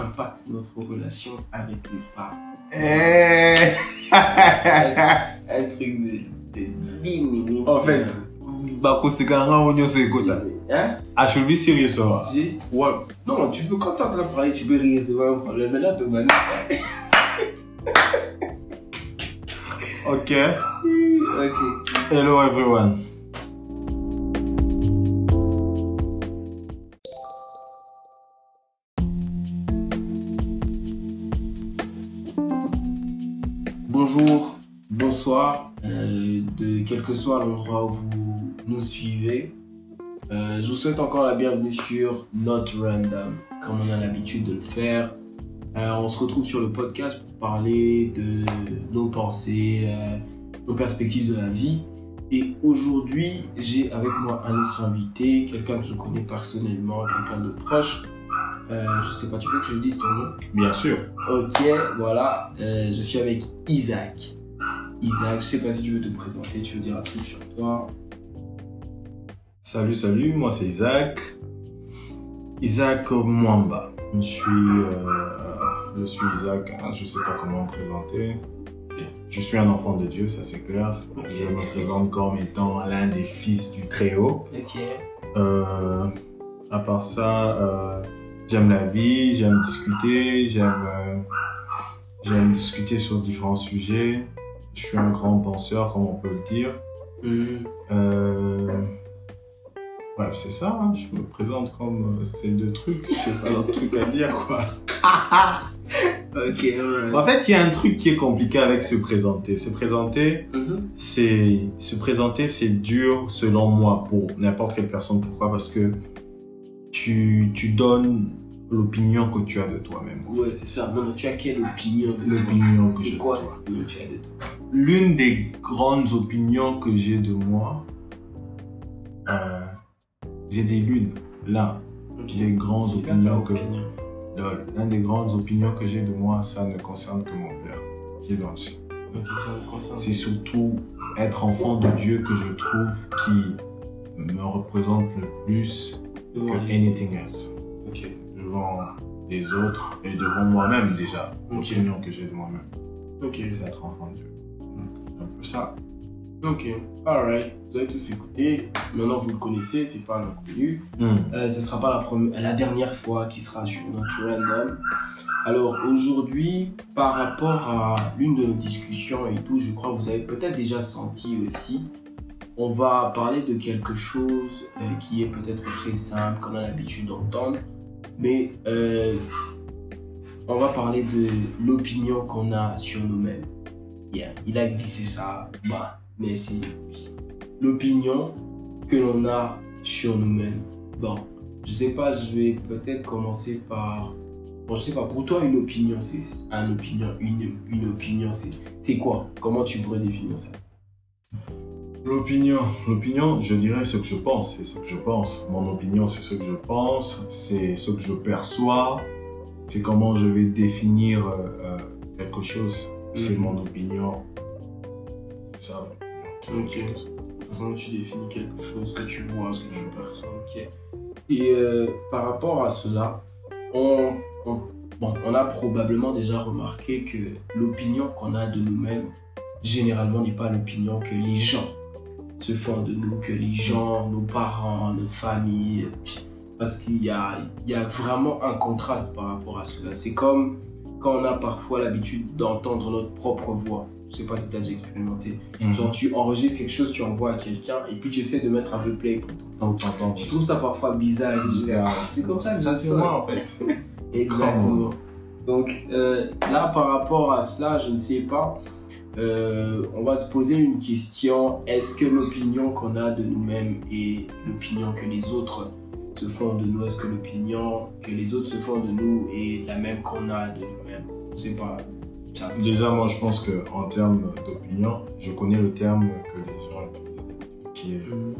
Impactent notre relation avec les parents. Eh Un truc de, de 10 minutes. En fait, bakosekana nga onyo sekota. Hein? I should be serious so. Tu dis? What? Non, tu peux, quand t'es en train de parler, tu peux rire, c'est pas un problème. Mais là, t'es mal. Okay. Ok. Hello everyone. Bonjour, bonsoir, euh, de quel que soit l'endroit où vous nous suivez. Euh, je vous souhaite encore la bienvenue sur Not Random, comme on a l'habitude de le faire. Euh, on se retrouve sur le podcast pour parler de nos pensées, nos perspectives de la vie. Et aujourd'hui, j'ai avec moi un autre invité, quelqu'un que je connais personnellement, quelqu'un de proche. Euh, je sais pas, tu veux que je dise ton nom Bien sûr. Ok, voilà, euh, je suis avec Isaac. Isaac, je sais pas si tu veux te présenter, tu veux dire un truc sur toi. Salut, salut, moi c'est Isaac. Isaac Mwamba. Je suis, euh, je suis Isaac, hein, je sais pas comment me présenter. Je suis un enfant de Dieu, ça c'est clair. Je me présente comme étant l'un des fils du Très-Haut. Ok. Euh, à part ça, j'aime la vie, j'aime discuter, j'aime euh, j'aime discuter sur différents sujets. Je suis un grand penseur, comme on peut le dire. Hmm, Euh, bref, c'est ça. hein, Je me présente comme euh, ces deux trucs. J'ai pas d'autre truc à dire, quoi. Ok, ouais. En fait, il y a un truc qui est compliqué avec se présenter. Se présenter, Mhm. c'est se présenter, c'est dur selon moi pour n'importe quelle personne. Pourquoi? Parce que tu, tu donnes l'opinion que tu as de toi-même. Ouais, c'est ça. Non, mais tu as quelle opinion L'opinion que C'est j'ai. quoi de toi. cette opinion que tu as de toi? L'une des grandes opinions que j'ai de moi, euh, j'ai des lunes. L'un Ok. des grandes C'est opinions que opinion. l'un des grandes opinions que j'ai de moi, ça ne concerne que mon père, qui est dans le ciel. C'est surtout être enfant de Dieu que je trouve qui me représente le plus que anything else. Devant les autres et devant moi-même déjà. Ok. L'opinion que j'ai de moi-même, Ok. c'est être enfant de Dieu. Donc, c'est un peu ça. Ok. Alright. Vous avez tous écouté. Maintenant, vous le connaissez, c'est pas un inconnu. Euh, ce sera pas la, première, la dernière fois qu'il sera sur notre random. Alors aujourd'hui, par rapport à l'une de nos discussions et tout, je crois que vous avez peut-être déjà senti aussi, on va parler de quelque chose euh, qui est peut-être très simple, qu'on a l'habitude d'entendre, mais euh, on va parler de l'opinion qu'on a sur nous-mêmes. Yeah, il a glissé ça, bah, c'est l'opinion que l'on a sur nous-mêmes. Bon, je sais pas, je vais peut-être commencer par. Bon, je sais pas, pour toi, une opinion, c'est une opinion, une, une opinion, c'est quoi? Comment tu pourrais définir ça? L'opinion, l'opinion, je dirais ce que je pense, c'est ce que je pense. Mon opinion, c'est ce que je pense, c'est ce que je perçois, c'est comment je vais définir euh, euh, quelque chose. C'est Mhm. mon opinion. C'est ça. Ok. De toute façon, tu définis quelque chose que tu vois, ce que tu perçois, ok. Et euh, par rapport à cela, on, on bon, on a probablement déjà remarqué que l'opinion qu'on a de nous-mêmes, généralement, n'est pas l'opinion que les gens se font de nous, que les gens, nos parents, notre famille, parce qu'il y a, il y a vraiment un contraste par rapport à cela. C'est comme quand on a parfois l'habitude d'entendre notre propre voix. Je sais pas si tu as déjà expérimenté. Mhm. Genre, tu enregistres quelque chose, tu envoies à quelqu'un, et puis tu essaies de mettre un peu play pour t'entendre. Tu trouves ça parfois bizarre. C'est comme ça que Ça, sonne. moi, en fait. Exactement. Donc euh, là, par rapport à cela, je ne sais pas. Euh, on va se poser une question. Est-ce que l'opinion qu'on a de nous-mêmes et l'opinion que les autres se font de nous, est-ce que l'opinion que les autres se font de nous est la même qu'on a de nous-mêmes? Je sais pas. Ça- Déjà, moi, je pense que en termes d'opinion, je connais le terme que les gens utilisent, qui est Hum,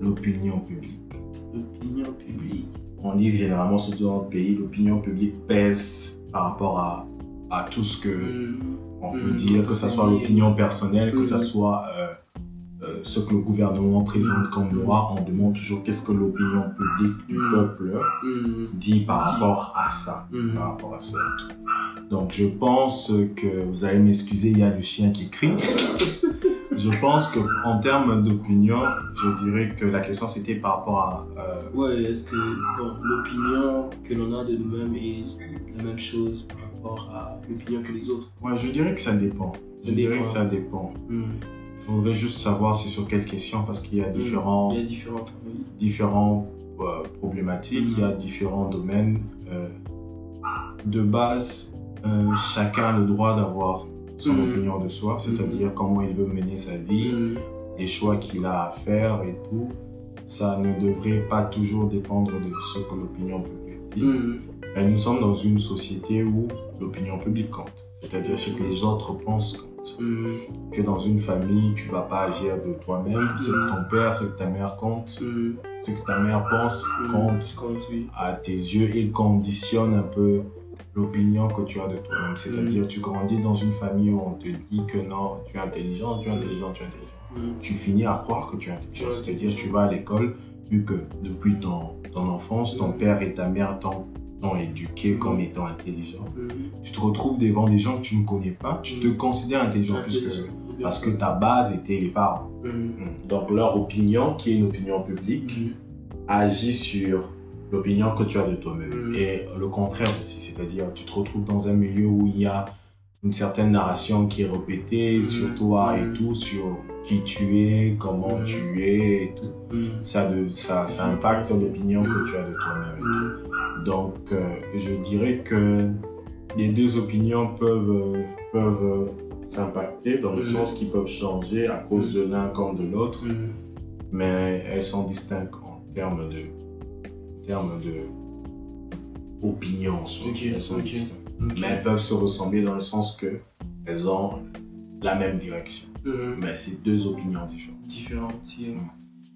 l'opinion publique. L'opinion publique. On dit généralement, surtout dans notre pays, l'opinion publique pèse par rapport à, à tout ce que Hum, on peut Mhm. dire, que ce soit l'opinion personnelle, que ce Mhm. soit euh, euh, ce que le gouvernement présente comme loi. On demande toujours qu'est-ce que l'opinion publique du peuple dit par rapport à ça. Par rapport à ça et tout. Donc je pense que vous allez m'excuser, il y a le chien qui crie. je pense qu'en termes d'opinion, je dirais que la question c'était par rapport à euh, Ouais, est-ce que bon, l'opinion que l'on a de nous-mêmes est la même chose par rapport à l'opinion que les autres Ouais, je dirais que ça dépend. Je dirais que ça dépend. Hum. Il faudrait juste savoir c'est sur quelle question parce qu'il y a différents, Il y a différentes. oui. différents euh, problématiques, il y a différents domaines. euh, de base, euh, chacun a le droit d'avoir son opinion de soi, c'est-à-dire comment il veut mener sa vie, les choix qu'il a à faire et tout. Ça ne devrait pas toujours dépendre de ce que l'opinion publique dit. Hum, Mais nous sommes dans une société où l'opinion publique compte, c'est-à-dire ce que les autres pensent compte. tu es dans une famille, tu vas pas agir de toi-même. Ce que ton père, ce que ta mère compte, hum, ce que ta mère pense compte Compte, oui. à tes yeux et conditionne un peu l'opinion que tu as de toi-même. C'est-à-dire, tu grandis dans une famille où on te dit que non, tu es intelligent, tu es intelligent, tu es intelligent. Tu finis à croire que tu es intelligent. C'est-à-dire, tu vas à l'école, vu que depuis ton, ton enfance, ton père et ta mère t'ont éduqué Mhm. comme étant intelligent. hum. Tu te retrouves devant des gens que tu ne connais pas, tu te Mhm. considères intelligent plus que. Parce que ta base était les parents. Donc leur opinion, qui est une opinion publique, agit sur l'opinion que tu as de toi-même. Mm. Et le contraire aussi, c'est-à-dire tu te retrouves dans un milieu où il y a une certaine narration qui est répétée Mm. sur toi Mm. et tout, sur qui tu es, comment Mm. tu es et tout. Ça, de- ça, ça impacte l'opinion Mm. que tu as de toi-même. hum. Donc, euh, je dirais que les deux opinions peuvent, peuvent s'impacter dans le Mhm. sens qu'ils peuvent changer à cause de l'un comme de l'autre, Hum, mais elles sont distinctes en termes de, en termes de opinion. Elles sont distinctes. Mais elles peuvent se ressembler dans le sens que elles ont la même direction. Hum. Mais c'est deux opinions différentes. différentes. yeah.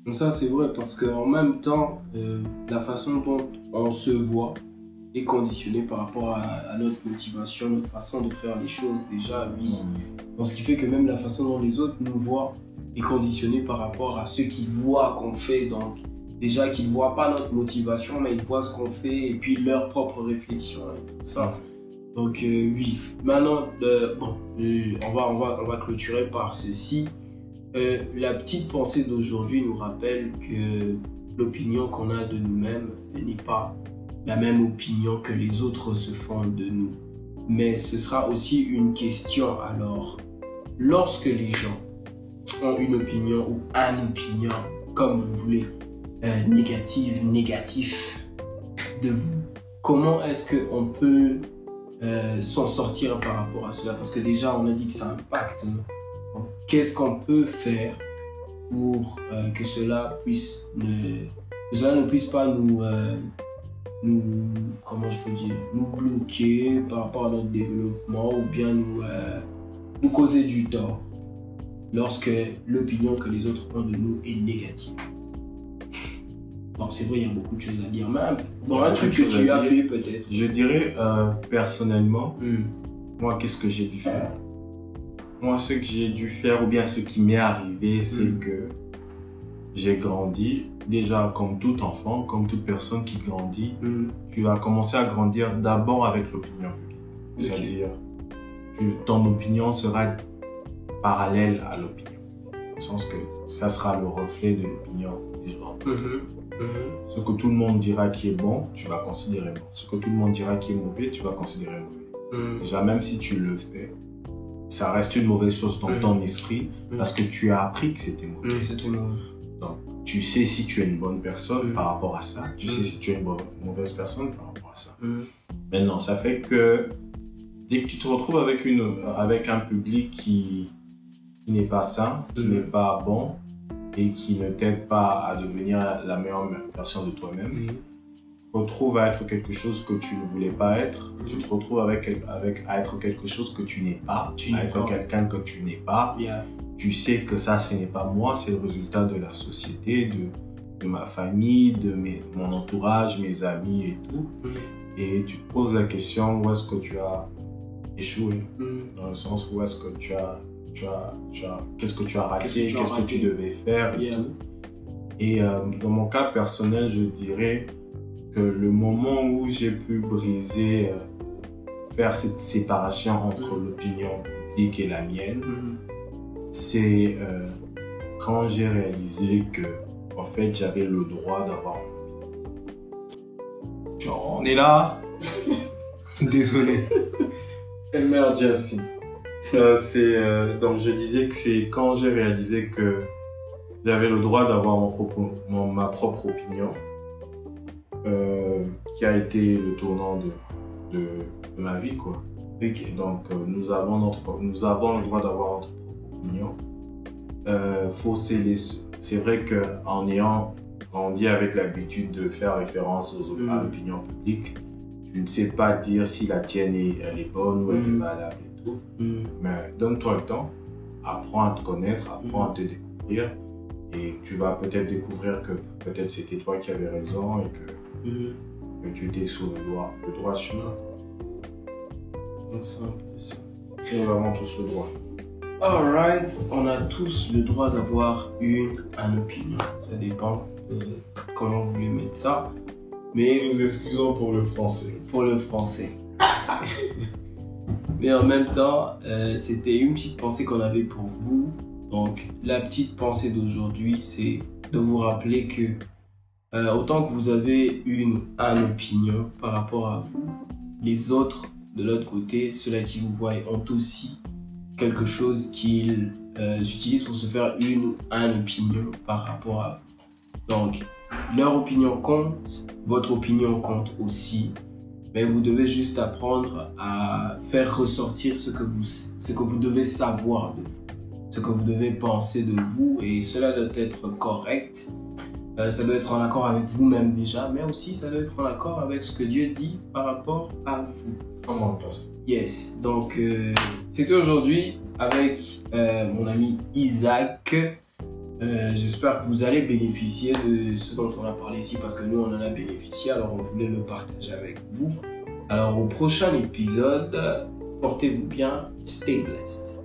Donc ça c'est vrai parce qu'en même temps, euh, la façon dont on se voit est conditionnée par rapport à, notre motivation, notre façon de faire les choses déjà, oui. Ce qui fait que même la façon dont les autres nous voient est conditionnée par rapport à ce qu'ils voient qu'on fait. Donc déjà qu'ils ne voient pas notre motivation, mais ils voient ce qu'on fait et puis leur propre réflexion et tout ça. Donc euh, oui. Maintenant, euh, bon, on, va, on, va, on va clôturer par ceci. Euh, la petite pensée d'aujourd'hui nous rappelle que l'opinion qu'on a de nous-mêmes n'est pas la même opinion que les autres se font de nous. Mais ce sera aussi une question alors. Lorsque les gens ont une opinion ou une opinion, comme vous voulez, euh, négative, négatif de vous, comment est-ce qu'on peut euh, s'en sortir par rapport à cela? Parce que déjà, on a dit que ça impacte. Qu'est-ce qu'on peut faire pour euh, que cela puisse ne, que cela ne puisse pas nous, euh, nous, comment je peux dire, nous bloquer par rapport à notre développement ou bien nous, euh, nous causer du tort lorsque l'opinion que les autres ont de nous est négative. Bon, c'est vrai, il y a beaucoup de choses à dire, mais bon, un truc que tu as fait peut-être. Je dirais personnellement, Hmm. moi, qu'est-ce que j'ai dû faire? Moi, ce que j'ai dû faire, ou bien ce qui m'est arrivé, c'est Mm. que j'ai grandi, déjà comme tout enfant, comme toute personne qui grandit, Mhm. tu vas commencer à grandir d'abord avec l'opinion publique. C'est-à-dire, ton opinion sera parallèle à l'opinion. Dans le sens que ça sera le reflet de l'opinion des gens. Mhm. Mhm. Ce que tout le monde dira qui est bon, tu vas considérer bon. Ce que tout le monde dira qui est mauvais, tu vas considérer mauvais. Mhm. Déjà, même si tu le fais, ça reste une mauvaise chose dans Mhm. ton esprit Mhm. parce que tu as appris que c'était mauvais. C'est tout nouveau. Tu sais si tu es une bonne personne par rapport à ça. Tu sais si tu es une mauvaise personne par rapport à ça. Maintenant, ça fait que dès que tu te retrouves avec, une, avec un public qui, qui n'est pas sain, qui n'est pas bon et qui ne t'aide pas à devenir la meilleure version de toi-même, retrouves à être quelque chose que tu ne voulais pas être, tu te retrouves avec, avec, à être quelque chose que tu n'es pas, Tu à être quelqu'un que tu n'es pas. Yeah. Tu sais que ça, ce n'est pas moi, c'est le résultat de la société, de, de ma famille, de mes, mon entourage, mes amis et tout. Mhm. Et tu te poses la question où est-ce que tu as échoué, Mhm. dans le sens où est-ce que tu as, tu as, tu as, qu'est-ce que tu as raté, Qu'est-ce que tu que devais faire et Yeah. tout? Et euh, dans mon cas personnel, je dirais le moment où j'ai pu briser, euh, faire cette séparation entre Mhm. l'opinion publique et la mienne, Mhm. c'est euh, quand j'ai réalisé que, en fait, j'avais le droit d'avoir. Genre, on est là. Désolé. Emergency. Euh, c'est, euh, donc, je disais que c'est quand j'ai réalisé que j'avais le droit d'avoir mon propre, mon- ma propre opinion, euh, qui a été le tournant de, de, de ma vie, quoi. Ok. Donc, euh, nous, avons notre, nous avons le droit d'avoir notre opinion. Euh, faut C'est vrai qu'en ayant grandi avec l'habitude de faire référence aux, Mm. à l'opinion publique, tu ne sais pas dire si la tienne est, elle est bonne ou elle Mm. est valable et tout. Mhm. Mais donne-toi le temps, apprends à te connaître, apprends à te découvrir. Et tu vas peut-être découvrir que peut-être c'était toi qui avais raison et que. Que tu étais sur le droit, le droit chemin. Donc, c'est un peu ça. Nous avons tous le droit. Alright, on a tous le droit d'avoir une, une opinion. Ça dépend de comment vous voulez mettre ça. Mais Nous excusons pour le français. pour le français. Mais en même temps, euh, c'était une petite pensée qu'on avait pour vous. Donc, la petite pensée d'aujourd'hui, c'est de vous rappeler que euh, autant que vous avez une, une opinion par rapport à vous, les autres de l'autre côté, ceux-là qui vous voient, ont aussi quelque chose qu'ils euh, utilisent pour se faire une ou une opinion par rapport à vous. Donc, leur opinion compte, votre opinion compte aussi, mais vous devez juste apprendre à faire ressortir ce que vous, ce que vous devez savoir de vous, ce que vous devez penser de vous, et cela doit être correct. Euh, ça doit être en accord avec vous-même déjà, mais aussi ça doit être en accord avec ce que Dieu dit par rapport à vous. Comment on passe Yes, donc euh, c'était aujourd'hui avec euh, mon ami Isaac. Euh, J'espère que vous allez bénéficier de ce dont on a parlé ici parce que nous on en a bénéficié, alors on voulait le partager avec vous. Alors au prochain épisode, portez-vous bien, stay blessed.